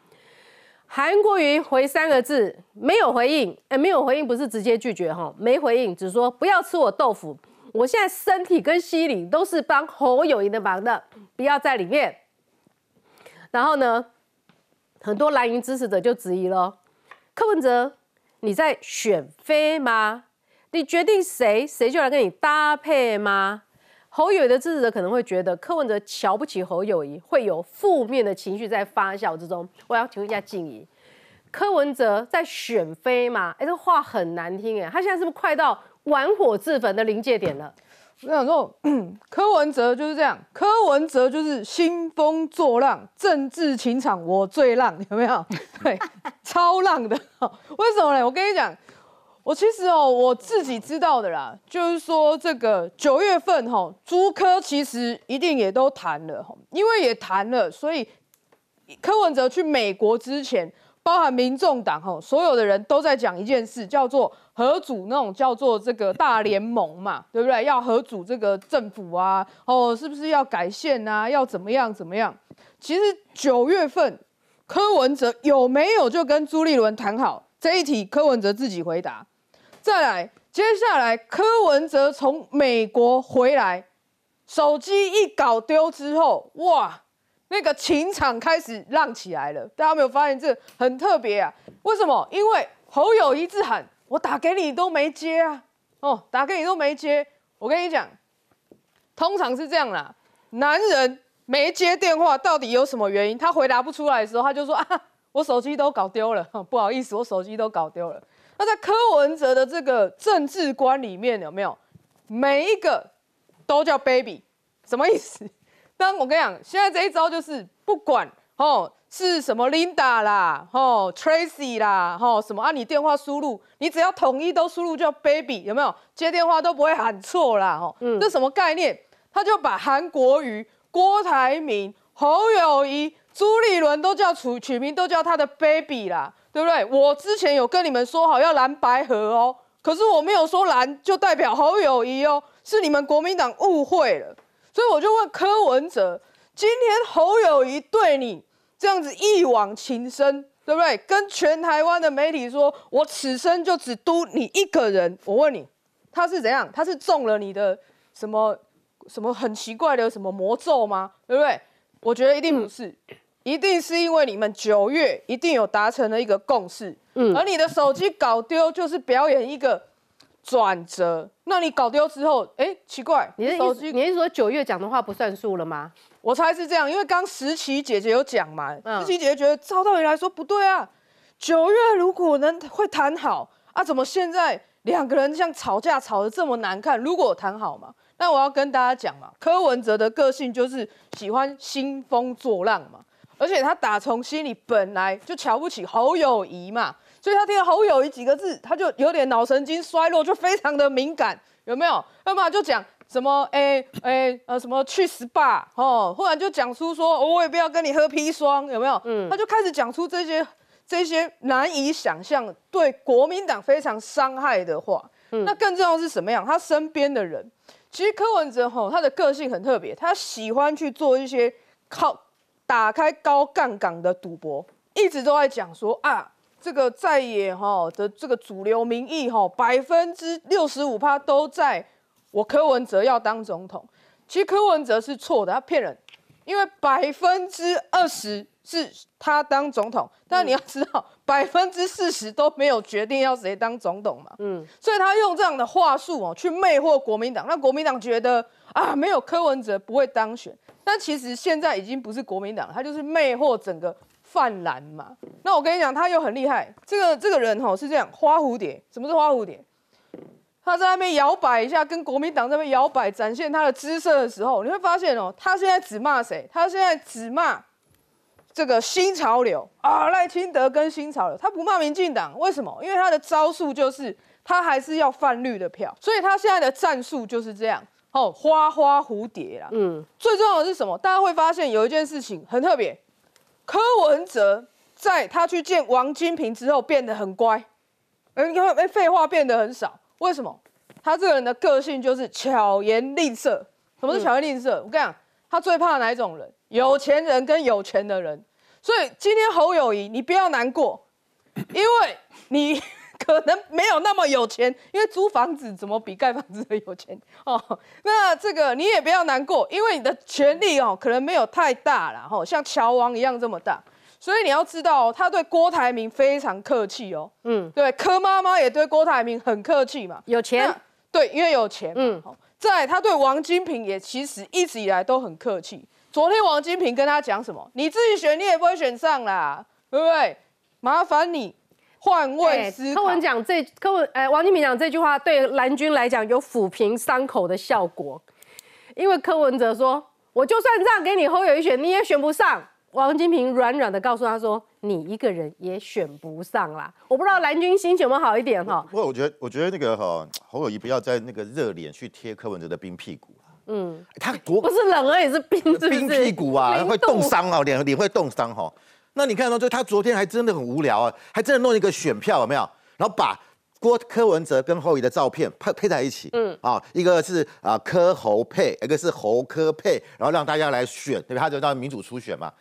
韩国瑜回三个字，没有回应。哎，没有回应不是直接拒绝哈，没回应，只说不要吃我豆腐。我现在身体跟心理都是帮侯友谊的忙的，不要在里面。然后呢，很多蓝营支持者就质疑了：柯文哲，你在选妃吗？你决定谁，谁就来跟你搭配吗？侯友谊的支持者可能会觉得柯文哲瞧不起侯友谊，会有负面的情绪在发酵之中。我要请问一下静怡，柯文哲在选妃吗？哎，这话很难听哎，他现在是不是快到玩火自焚的临界点了？我想说，柯文哲就是这样，柯文哲就是兴风作浪，政治情场我最浪，有没有？对，超浪的。为什么呢？我跟你讲。我其实哦，我自己知道的啦，就是说这个九月份哈，朱科其实一定也都谈了，因为也谈了，所以柯文哲去美国之前，包含民众党哈，所有的人都在讲一件事，叫做合组那种叫做这个大联盟嘛，对不对？要合组这个政府啊，哦，是不是要改线啊？要怎么样怎么样？其实九月份柯文哲有没有就跟朱立伦谈好这一题？柯文哲自己回答。再来，接下来柯文哲从美国回来，手机一搞丢之后，哇，那个情场开始浪起来了。大家有没有发现这很特别啊？为什么？因为侯友一直喊我打给你都没接啊，哦，打给你都没接。我跟你讲，通常是这样啦，男人没接电话到底有什么原因？他回答不出来的时候，他就说啊，我手机都搞丢了，不好意思，我手机都搞丢了。那在柯文哲的这个政治观里面有没有每一个都叫 baby？什么意思？当我跟你讲，现在这一招就是不管哦是什么 Linda 啦，哦 Tracy 啦，哦什么啊，你电话输入，你只要统一都输入叫 baby，有没有？接电话都不会喊错啦，哦，这什么概念？他就把韩国瑜、郭台铭、侯友谊、朱立伦都叫取取名都叫他的 baby 啦。对不对？我之前有跟你们说好要蓝白合哦，可是我没有说蓝就代表侯友谊哦，是你们国民党误会了。所以我就问柯文哲，今天侯友谊对你这样子一往情深，对不对？跟全台湾的媒体说，我此生就只督你一个人。我问你，他是怎样？他是中了你的什么什么很奇怪的什么魔咒吗？对不对？我觉得一定不是。一定是因为你们九月一定有达成了一个共识，嗯，而你的手机搞丢就是表演一个转折。那你搞丢之后，哎，奇怪，你的手机，你是说九月讲的话不算数了吗？我猜是这样，因为刚石琪姐姐有讲嘛，石琪姐姐觉得照道理来说不对啊，九月如果能会谈好啊，怎么现在两个人像吵架吵得这么难看？如果谈好嘛，那我要跟大家讲嘛，柯文哲的个性就是喜欢兴风作浪嘛，而且他打从心里本来就瞧不起侯友谊嘛，所以他听到侯友谊几个字，他就有点脑神经衰弱，就非常的敏感，有没有？要么就讲。什么？哎哎呃，什么去 SPA 哦？忽然就讲出说，我也不要跟你喝砒霜，有没有？嗯，他就开始讲出这些这些难以想象对国民党非常伤害的话。嗯，那更重要是什么样？他身边的人，其实柯文哲吼，他的个性很特别，他喜欢去做一些靠打开高杠杆的赌博，一直都在讲说啊，这个在野哈的这个主流民意哈，百分之六十五趴都在。我柯文哲要当总统，其实柯文哲是错的，他骗人，因为百分之二十是他当总统，但你要知道，百分之四十都没有决定要谁当总统嘛，嗯，所以他用这样的话术哦，去魅惑国民党，让国民党觉得啊，没有柯文哲不会当选，但其实现在已经不是国民党，他就是魅惑整个泛蓝嘛。那我跟你讲，他又很厉害，这个这个人哈是这样，花蝴蝶，什么是花蝴蝶？他在那边摇摆一下，跟国民党在那边摇摆，展现他的姿色的时候，你会发现哦，他现在只骂谁？他现在只骂这个新潮流啊，赖清德跟新潮流，他不骂民进党，为什么？因为他的招数就是他还是要泛绿的票，所以他现在的战术就是这样哦，花花蝴蝶啦。嗯，最重要的是什么？大家会发现有一件事情很特别，柯文哲在他去见王金平之后变得很乖，哎，你看，哎，废话变得很少。为什么？他这个人的个性就是巧言令色。什么是巧言令色？我跟你讲，他最怕哪一种人？有钱人跟有钱的人。所以今天侯友谊，你不要难过，因为你可能没有那么有钱，因为租房子怎么比盖房子的有钱 哦？那这个你也不要难过，因为你的权力哦，可能没有太大了哈，像乔王一样这么大。所以你要知道，他对郭台铭非常客气哦。嗯，对，柯妈妈也对郭台铭很客气嘛。有钱，对，因为有钱。嗯，在他对王金平也其实一直以来都很客气。昨天王金平跟他讲什么？你自己选，你也不会选上啦，对不对？麻烦你换位思考。柯文讲这，柯文，哎，王金平讲这句话，对蓝军来讲有抚平伤口的效果。因为柯文哲说，我就算这样给你侯友一选，你也选不上。王金平软软的告诉他说：“你一个人也选不上啦。”我不知道蓝军心情有没有好一点哈。不过我觉得，我觉得那个哈侯友谊不要在那个热脸去贴柯文哲的冰屁股嗯，他多不是冷而已，是冰，冰屁股啊，会冻伤哦，脸脸会冻伤哈。那你看到就他昨天还真的很无聊啊，还真的弄一个选票有没有？然后把郭柯文哲跟侯友的照片配配在一起，嗯啊，一个是啊柯侯配，一个是侯柯配，然后让大家来选，对不对？他就叫民主初选嘛。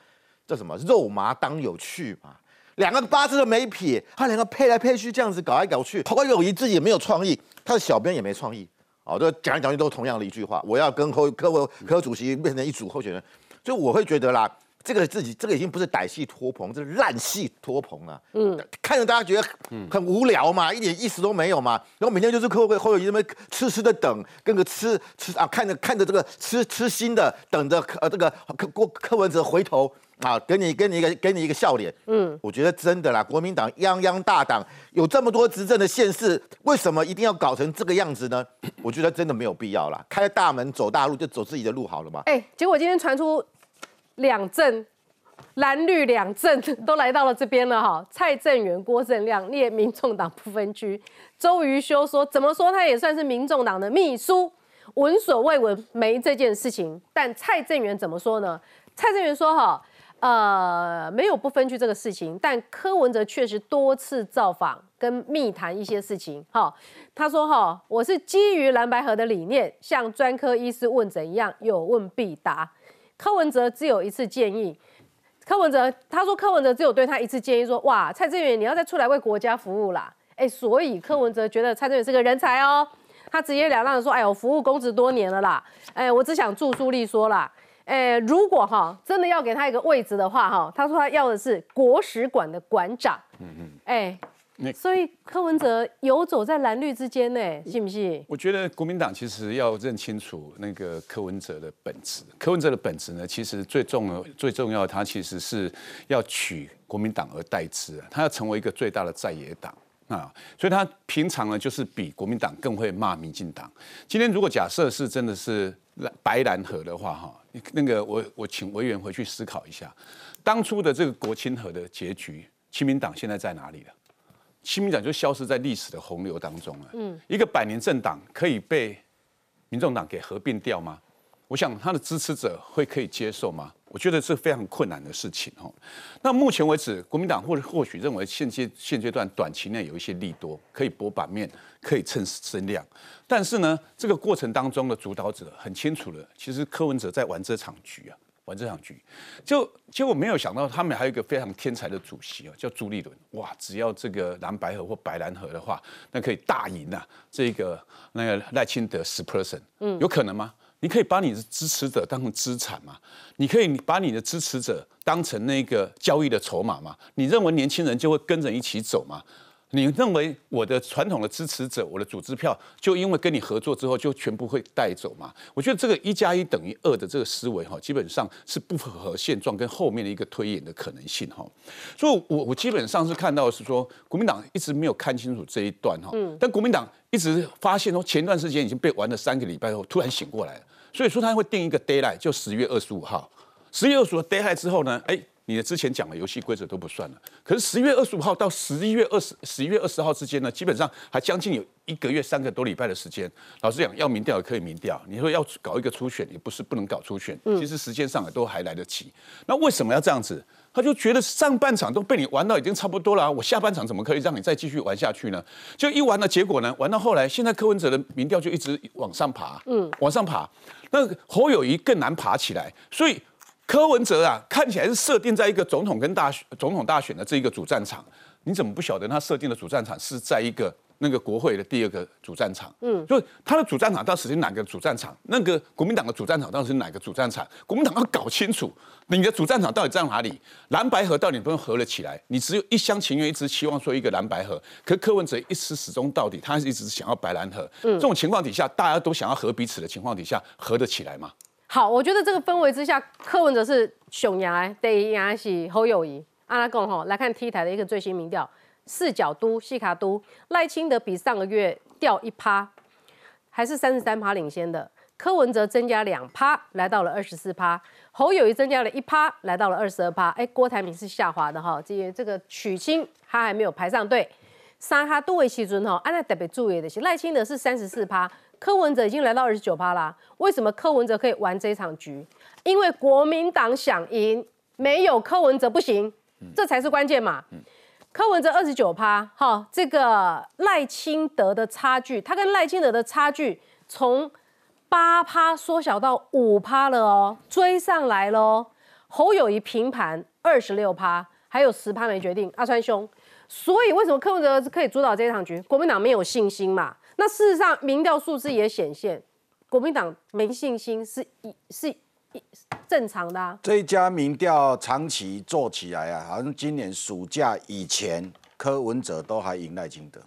叫什么肉麻当有趣嘛？两个八字都没撇，他两个配来配去这样子搞来搞去，侯友谊自己也没有创意，他的小编也没创意，哦，都讲来讲去都同样的一句话，我要跟侯柯文柯主席变成一组候选人，所以我会觉得啦，这个自己这个已经不是歹戏托棚，这是烂戏托棚了。嗯，看着大家觉得很无聊嘛，一点意思都没有嘛，然后每天就是科委侯友谊这边痴痴的等，跟个痴痴啊，看着看着这个痴痴心的等着呃这个柯郭柯文哲回头。啊，给你给你一个给你一个笑脸，嗯，我觉得真的啦，国民党泱泱大党有这么多执政的县市，为什么一定要搞成这个样子呢？我觉得真的没有必要啦，开大门走大路就走自己的路好了嘛。哎，结果今天传出两镇蓝绿两镇 都来到了这边了哈，蔡正元、郭正亮列民众党不分区，周瑜修说怎么说他也算是民众党的秘书，闻所未闻没这件事情，但蔡正元怎么说呢？蔡正元说哈。呃，没有不分区这个事情，但柯文哲确实多次造访跟密谈一些事情。哈，他说哈，我是基于蓝白河的理念，像专科医师问诊一样，有问必答。柯文哲只有一次建议，柯文哲他说柯文哲只有对他一次建议，说哇，蔡正元你要再出来为国家服务啦。哎，所以柯文哲觉得蔡正元是个人才哦，他直截了当的说，哎我，服务公职多年了啦，哎，我只想著书立说啦。哎，如果哈真的要给他一个位置的话哈，他说他要的是国史馆的馆长。嗯嗯。哎，那所以柯文哲游走在蓝绿之间呢，信不信？我觉得国民党其实要认清楚那个柯文哲的本质。柯文哲的本质呢，其实最重要、最重要，他其实是要取国民党而代之啊，他要成为一个最大的在野党啊。所以他平常呢，就是比国民党更会骂民进党。今天如果假设是真的是蓝白蓝河的话，哈，那个我我请委员回去思考一下，当初的这个国亲河的结局，亲民党现在在哪里了？亲民党就消失在历史的洪流当中了。嗯，一个百年政党可以被民众党给合并掉吗？我想他的支持者会可以接受吗？我觉得是非常困难的事情哦。那目前为止，国民党或或许认为现阶现阶段短期内有一些利多可以博版面，可以蹭声量，但是呢，这个过程当中的主导者很清楚了，其实柯文哲在玩这场局啊。玩这场局，就结果没有想到，他们还有一个非常天才的主席哦，叫朱立伦。哇，只要这个蓝白河或白蓝河的话，那可以大赢啊！这个那个赖清德十 percent，嗯，有可能吗？你可以把你的支持者当成资产吗？你可以把你的支持者当成那个交易的筹码吗？你认为年轻人就会跟着一起走吗？你认为我的传统的支持者，我的组织票，就因为跟你合作之后，就全部会带走吗？我觉得这个一加一等于二的这个思维哈，基本上是不符合现状跟后面的一个推演的可能性哈。所以，我我基本上是看到是说，国民党一直没有看清楚这一段哈。嗯。但国民党一直发现说，前段时间已经被玩了三个礼拜后，突然醒过来了。所以说他会定一个 d a y l i g h t 就十月二十五号。十月二十五 d a y l i g h t 之后呢，哎。你的之前讲的游戏规则都不算了，可是十月二十五号到十一月二十十一月二十号之间呢，基本上还将近有一个月三个多礼拜的时间。老实讲，要民调也可以民调，你说要搞一个初选，也不是不能搞初选，其实时间上也都还来得及。那为什么要这样子？他就觉得上半场都被你玩到已经差不多了，我下半场怎么可以让你再继续玩下去呢？就一玩的结果呢，玩到后来，现在柯文哲的民调就一直往上爬，嗯，往上爬，那侯友谊更难爬起来，所以。柯文哲啊，看起来是设定在一个总统跟大选、总统大选的这一个主战场，你怎么不晓得他设定的主战场是在一个那个国会的第二个主战场？嗯，就他的主战场到底是哪个主战场？那个国民党的主战场到底是哪个主战场？国民党要搞清楚你的主战场到底在哪里，蓝白河到底不能合了起来？你只有一厢情愿，一直期望说一个蓝白河，可柯文哲一直始终到底，他是一直想要白蓝河。嗯，这种情况底下，大家都想要合彼此的情况底下，合得起来吗？好，我觉得这个氛围之下，柯文哲是熊牙，得牙是侯友谊。阿拉贡哈来看 T 台的一个最新民调，四角都、西卡都，赖清德比上个月掉一趴，还是三十三趴领先的。柯文哲增加两趴，来到了二十四趴。侯友谊增加了一趴，来到了二十二趴。哎，郭台铭是下滑的哈，这这个取清他还没有排上队。三哈都为西尊哈，安那特别注意的是赖清德是三十四趴。柯文哲已经来到二十九趴啦，为什么柯文哲可以玩这场局？因为国民党想赢，没有柯文哲不行，这才是关键嘛。柯文哲二十九趴，哈，这个赖清德的差距，他跟赖清德的差距从八趴缩小到五趴了哦，追上来喽。侯友谊平盘二十六趴，还有十趴没决定。阿川兄，所以为什么柯文哲可以主导这一场局？国民党没有信心嘛？那事实上，民调数字也显现，国民党没信心是一是一正常的啊。这一家民调长期做起来啊，好像今年暑假以前柯文哲都还赢赖清德，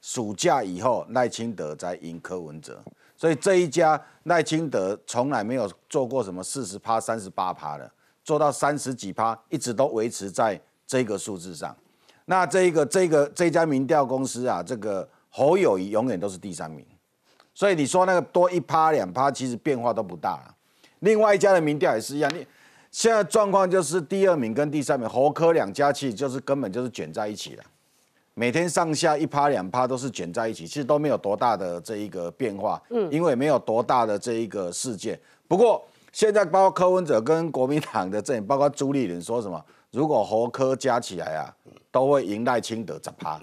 暑假以后赖清德才赢柯文哲，所以这一家赖清德从来没有做过什么四十趴、三十八趴的，做到三十几趴，一直都维持在这个数字上。那这一个这个这家民调公司啊，这个。侯友谊永远都是第三名，所以你说那个多一趴两趴，其实变化都不大了。另外一家的民调也是一样，你现在状况就是第二名跟第三名侯科两家其实就是根本就是卷在一起了，每天上下一趴两趴都是卷在一起，其实都没有多大的这一个变化，嗯，因为没有多大的这一个事件。不过现在包括柯文哲跟国民党的阵营，包括朱立伦说什么，如果侯科加起来啊，都会赢赖清德十趴。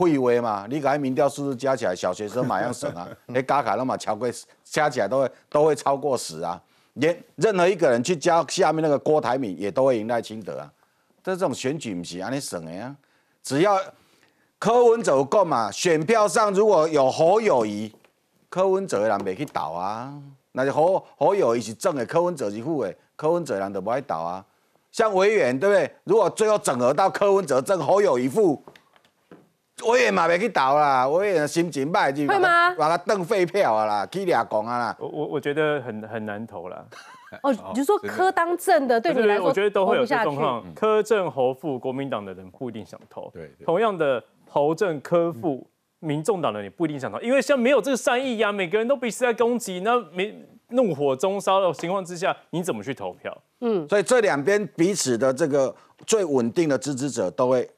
会威嘛？你改民调数字加起来，小学生马上省啊！哎，加卡那么超过，加起来都会都会超过十啊！连任何一个人去加下面那个郭台铭，也都会赢赖清德啊！这种选举不是安尼省的啊？只要柯文哲够嘛，选票上如果有侯友谊，柯文哲人袂去倒啊！那就侯侯友谊是正的，柯文哲是负的，柯文哲人就不爱倒啊！像委员对不对？如果最后整合到柯文哲正，侯友谊负。我也嘛袂去投啦，我也心情歹就会吗把他当废票啊啦，去俩讲啊啦。我我我觉得很很难投啦。哦，你就说柯当政的对你来说，我觉得都会有这状况。柯正侯副国民党的人不一定想投，对对同样的侯政柯副民众党的人也不一定想投，因为像没有这个善意呀，每个人都彼此在攻击，那没怒火中烧的情况之下，你怎么去投票？嗯，所以这两边彼此的这个最稳定的支持者都会，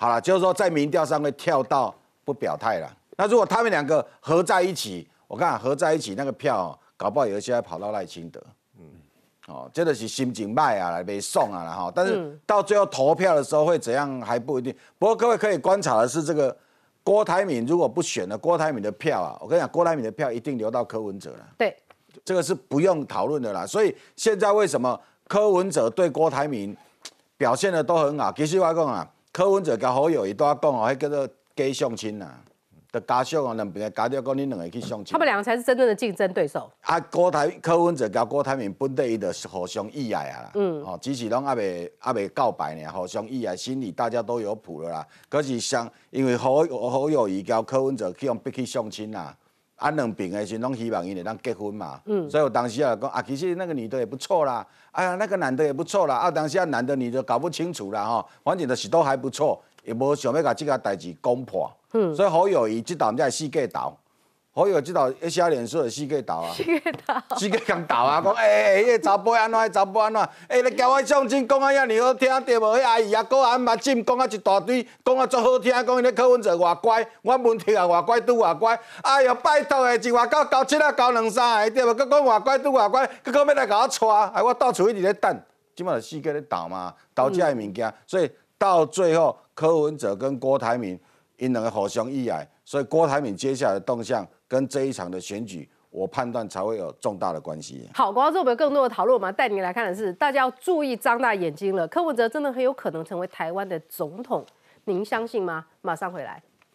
好了，就是说在民调上会跳到不表态了。那如果他们两个合在一起，我看合在一起那个票、哦，搞不好有一些还跑到赖清德。嗯，哦，真的是心情卖啊，来被送啊了哈。但是嗯到最后投票的时候会怎样还不一定。不过各位可以观察的是，这个郭台铭如果不选了，郭台铭的票啊，我跟你讲，郭台铭的票一定留到柯文哲了。对，这个是不用讨论的啦。所以现在为什么柯文哲对郭台铭表现的都很好？其实我讲啊，柯文哲跟侯友谊都要讲哦，迄叫做假相亲呐，的假相哦，两边的假掉讲恁两个去相亲他。们两个才是真正的竞争对手。啊，郭台柯文哲甲郭台铭本地伊就是互相意爱啊啦，嗯哦，只是拢还未还未告白呢，互相意爱，心里大家都有谱了啦。可是像因为侯侯友谊甲柯文哲去用逼去相亲啦，啊两边的时候拢希望伊会当结婚嘛，嗯。所以我当时啊讲啊，其实那个女的也不错啦，哎呀那个男的也不错啦，啊当时啊男的女的搞不清楚啦吼，反正就是都还不错，也无想要甲即个代志讲破，嗯。所以好友谊即道才是四界投。侯友这道一写脸书的四界投啊，四界讲投啊，讲诶诶，迄个查甫安怎，迄查甫安怎，诶，你交我相亲讲啊遐尼好听，对无？迄阿姨啊，哥啊，目睭讲啊一大堆，讲啊足好听，讲伊咧柯文哲偌乖，我文题啊偌乖，拄偌乖。哎哟，拜托诶，一外九九七啊，交两三个对无？佮讲偌乖拄偌乖，佮讲要来甲我娶，哎，我到处一直咧等，即马就四界咧投嘛，投遮个物件，所以到最后柯文哲跟郭台铭因两个互相依爱，所以郭台铭接下来的动向跟这一场的选举，我判断才会有重大的关系。好，广告之后我们有更多的讨论，我们带您来看的是，大家要注意张大眼睛了。柯文哲真的很有可能成为台湾的总统，您相信吗？马上回来。